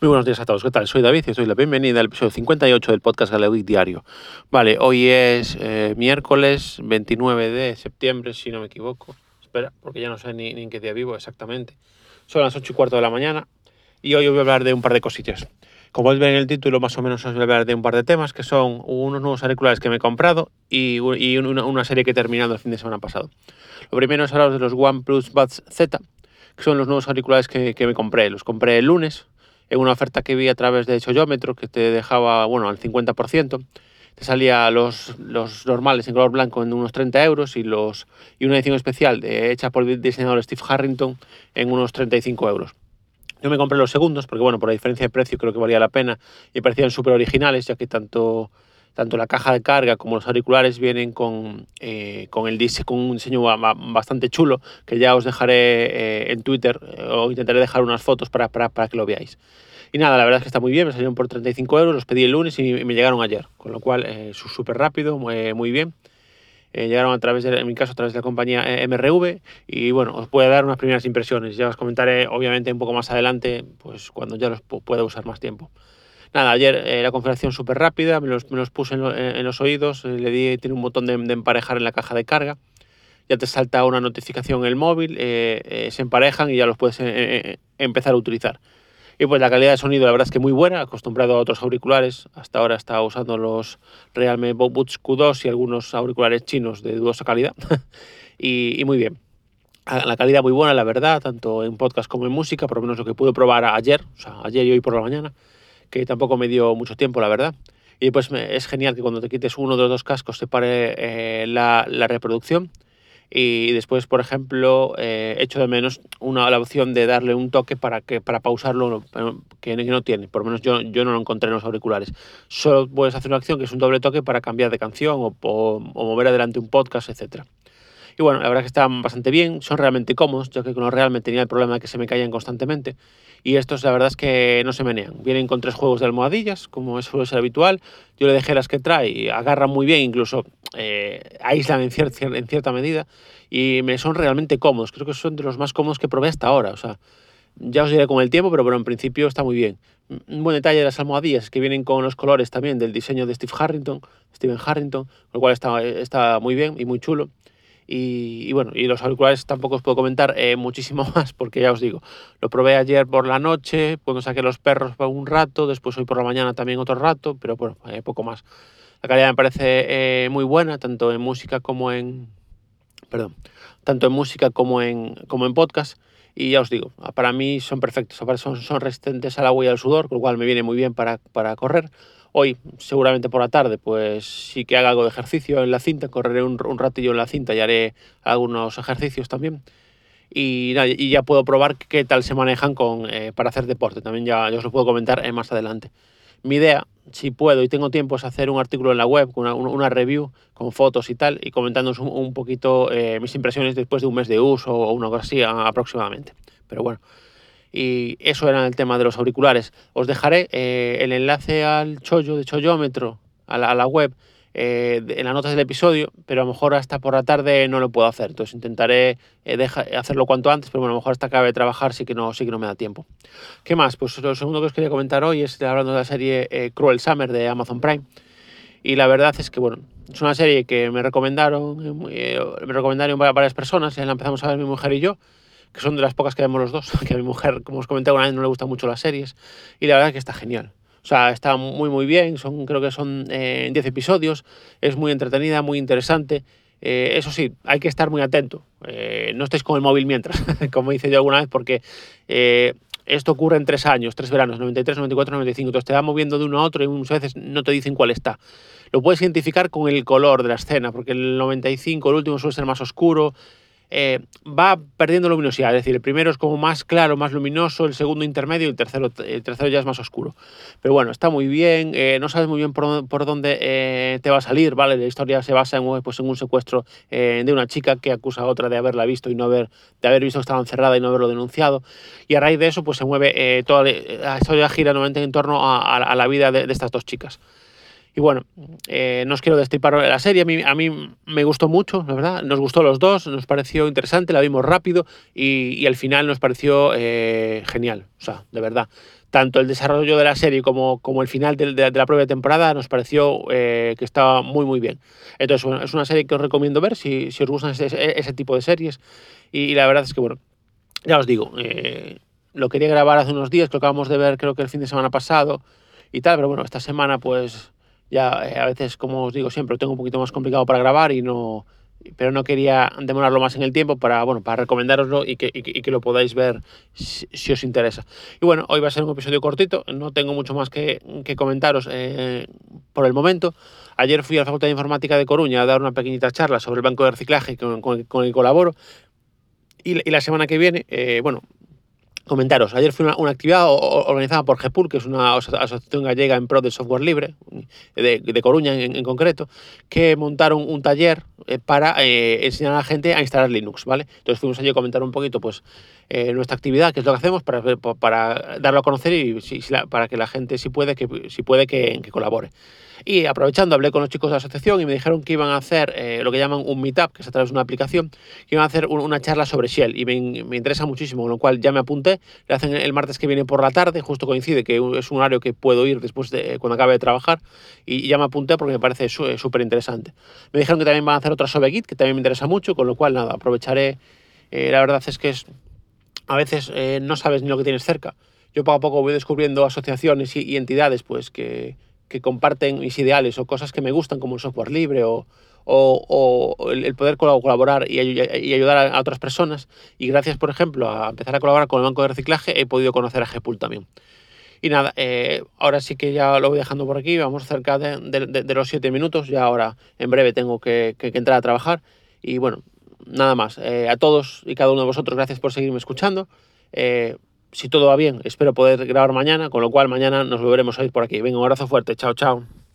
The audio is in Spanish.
Muy buenos días a todos, ¿qué tal? Soy David y os doy la bienvenida al episodio 58 del podcast Galewick Diario. Vale, hoy es eh, miércoles 29 de septiembre, si no me equivoco. Espera, porque ya no sé ni, en qué día vivo exactamente. Son las 8 y cuarto de la mañana y hoy os voy a hablar de un par de cosillas. Como podéis ver en el título, más o menos os voy a hablar de un par de temas, que son unos nuevos auriculares que me he comprado y, una, serie que he terminado el fin de semana pasado. Lo primero es hablar de los OnePlus Buds Z, que son los nuevos auriculares que, que me compré. Los compré el lunes, en una oferta que vi a través de Choyómetro que te dejaba, bueno, al 50%, te salía los, los normales en color blanco en unos 30 euros y, los, y una edición especial hecha por el diseñador Steve Harrington en unos 35 euros. Yo me compré los segundos porque, bueno, por la diferencia de precio creo que valía la pena y parecían súper originales, ya que tanto, tanto la caja de carga como los auriculares vienen con, eh, con, el, con un diseño bastante chulo, que ya os dejaré eh, en Twitter eh, o intentaré dejar unas fotos para, para, para que lo veáis. Y nada, la verdad es que está muy bien, me salieron por 35 euros, los pedí el lunes y me llegaron ayer, con lo cual eh, súper rápido, muy, muy bien. Eh, llegaron a través de, mi caso, a través de la compañía eh, MRV y bueno, os puedo dar unas primeras impresiones. Ya os comentaré, obviamente, un poco más adelante, pues cuando ya los pueda usar más tiempo. Nada, ayer eh, la configuración súper rápida, me los, puse en, los oídos, le di, tiene un botón de, emparejar en la caja de carga, ya te salta una notificación en el móvil, se emparejan y ya los puedes empezar a utilizar. Y pues la calidad de sonido la verdad es que muy buena, acostumbrado a otros auriculares. Hasta ahora estaba usando los Realme Buds Q2 y algunos auriculares chinos de dudosa calidad. y, muy bien. La calidad muy buena, la verdad, tanto en podcast como en música, por lo menos lo que pude probar ayer, o sea, ayer y hoy por la mañana, que tampoco me dio mucho tiempo, la verdad. Y pues es genial que cuando te quites uno de los dos cascos se pare eh, la, reproducción y después, por ejemplo, eh, echo de menos una, la opción de darle un toque para, que, para pausarlo, que, no tiene. Por lo menos yo, yo no lo encontré en los auriculares. Solo puedes hacer una acción que es un doble toque para cambiar de canción o, o, mover adelante un podcast, etc. Y bueno, la verdad es que están bastante bien, son realmente cómodos, ya que con los realmente tenía el problema de que se me caían constantemente. Y estos, la verdad es que no se menean. Vienen con tres juegos de almohadillas, como suele ser habitual. Yo le dejé las que trae agarran muy bien, incluso eh, aíslan en, en cierta medida. Y me son realmente cómodos. Creo que son de los más cómodos que probé hasta ahora. O sea, ya os diré con el tiempo, pero bueno, en principio está muy bien. Un buen detalle de las almohadillas que vienen con los colores también del diseño de Steve Harrington, Steven Harrington, lo cual está, está muy bien y muy chulo. Y, bueno, y los auriculares tampoco os puedo comentar eh, muchísimo más porque ya os digo, lo probé ayer por la noche, cuando saqué los perros por un rato, después hoy por la mañana también otro rato, pero bueno, eh, poco más. La calidad me parece eh, muy buena, tanto en música como en... Perdón, tanto en música como en, como en podcast. Y ya os digo, para mí son perfectos, son, son resistentes al agua y al sudor, con lo cual me viene muy bien para, para correr. Hoy, seguramente por la tarde, pues sí que haga algo de ejercicio en la cinta, correré un, ratillo en la cinta y haré algunos ejercicios también. Y, ya puedo probar qué tal se manejan con, eh, para hacer deporte. También ya, os lo puedo comentar eh, más adelante. Mi idea, si puedo y tengo tiempo, es hacer un artículo en la web, una, una review con fotos y tal, y comentándonos un, poquito eh, mis impresiones después de un mes de uso o una cosa así aproximadamente. Pero bueno, y eso era el tema de los auriculares. Os dejaré eh, el enlace al chollo de chollómetro, a la, web, eh, en las notas del episodio, pero a lo mejor hasta por la tarde no lo puedo hacer. Entonces intentaré eh, hacerlo cuanto antes, pero bueno, a lo mejor hasta acabe de trabajar sí que, no, sí que no me da tiempo. ¿Qué más? Pues lo segundo que os quería comentar hoy es hablando de la serie Cruel Summer de Amazon Prime. Y la verdad es que, bueno, es una serie que me recomendaron, me recomendaron varias personas, la empezamos a ver mi mujer y yo que son de las pocas que vemos los dos, que a mi mujer, como os comenté una vez, no le gustan mucho las series, y la verdad es que está genial. O sea, está muy, muy bien, son, creo que son 10 eh, episodios, es muy entretenida, muy interesante. Eh, eso sí, hay que estar muy atento. Eh, no estéis con el móvil mientras, como hice yo alguna vez, porque esto ocurre en tres años, tres veranos, 93, 94, 95. Entonces te va moviendo de uno a otro y muchas veces no te dicen cuál está. Lo puedes identificar con el color de la escena, porque el 95, el último, suele ser más oscuro, eh, va perdiendo luminosidad. Es decir, el primero es como más claro, más luminoso, el segundo intermedio y el tercero, el tercero ya es más oscuro. Pero bueno, está muy bien, eh, no sabes muy bien por, dónde eh, te va a salir, ¿vale? La historia se basa en, pues, en un secuestro de una chica que acusa a otra de haberla visto y no haber, de haber visto que estaba encerrada y no haberlo denunciado. Y a raíz de eso, pues se mueve toda la historia gira nuevamente en torno a, la vida de estas dos chicas. Y bueno, eh, no os quiero destripar la serie, a mí, a mí me gustó mucho, la verdad, nos gustó los dos, nos pareció interesante, la vimos rápido y, al final nos pareció eh, genial, o sea, de verdad. tanto el desarrollo de la serie como, como el final de, de, la propia temporada nos pareció eh, que estaba muy, muy bien. Entonces, bueno, es una serie que os recomiendo ver si, si os gustan ese, ese, tipo de series. Y, y, la verdad es que, bueno, ya os digo, eh, lo quería grabar hace unos días, que lo acabamos de ver creo que el fin de semana pasado y tal, pero bueno, esta semana pues ya eh, a veces, como os digo siempre, lo tengo un poquito más complicado para grabar y no pero no quería demorarlo más en el tiempo para, bueno, para recomendaroslo y que, y que, y que lo podáis ver si, si, os interesa. Y bueno, hoy va a ser un episodio cortito, no tengo mucho más que, que comentaros eh, por el momento. Ayer fui a la Facultad de Informática de Coruña a dar una pequeñita charla sobre el banco de reciclaje con, con, con el que colaboro. Y, y, la semana que viene, eh, bueno, comentaros, ayer fue una, actividad organizada por GEPUL, que es una asociación gallega en pro del software libre, de, Coruña en, en, concreto, que montaron un taller eh, para eh, enseñar a la gente a instalar Linux, ¿vale? Entonces fuimos allí a comentar un poquito, pues, eh, nuestra actividad, qué es lo que hacemos para, para darlo a conocer y si, si la, para que la gente, si puede, que, si puede que, que, colabore. Y aprovechando, hablé con los chicos de la asociación y me dijeron que iban a hacer eh, lo que llaman un meetup, que es a través de una aplicación, que iban a hacer un, una charla sobre Shell y me, me, interesa muchísimo, con lo cual ya me apunté. Le hacen el martes que viene por la tarde, justo coincide que es un horario que puedo ir después de cuando acabe de trabajar y ya me apunté porque me parece súper interesante. Me dijeron que también van a hacer otra sobre Git, que también me interesa mucho, con lo cual nada, aprovecharé. Eh, la verdad es que es a veces eh, no sabes ni lo que tienes cerca. Yo poco a poco voy descubriendo asociaciones y, entidades pues, que, comparten mis ideales o cosas que me gustan, como el software libre o, el, poder colaborar y, ayudar a, otras personas. Y gracias, por ejemplo, a empezar a colaborar con el banco de reciclaje, he podido conocer a GEPUL también. Y nada, eh, ahora sí que ya lo voy dejando por aquí, vamos cerca de, los siete minutos, ya ahora en breve tengo que entrar a trabajar. Y bueno, nada más. Eh, a todos y cada uno de vosotros, gracias por seguirme escuchando. Eh, si todo va bien, espero poder grabar mañana, con lo cual mañana nos volveremos a ir por aquí. Venga, un abrazo fuerte. Chao, chao.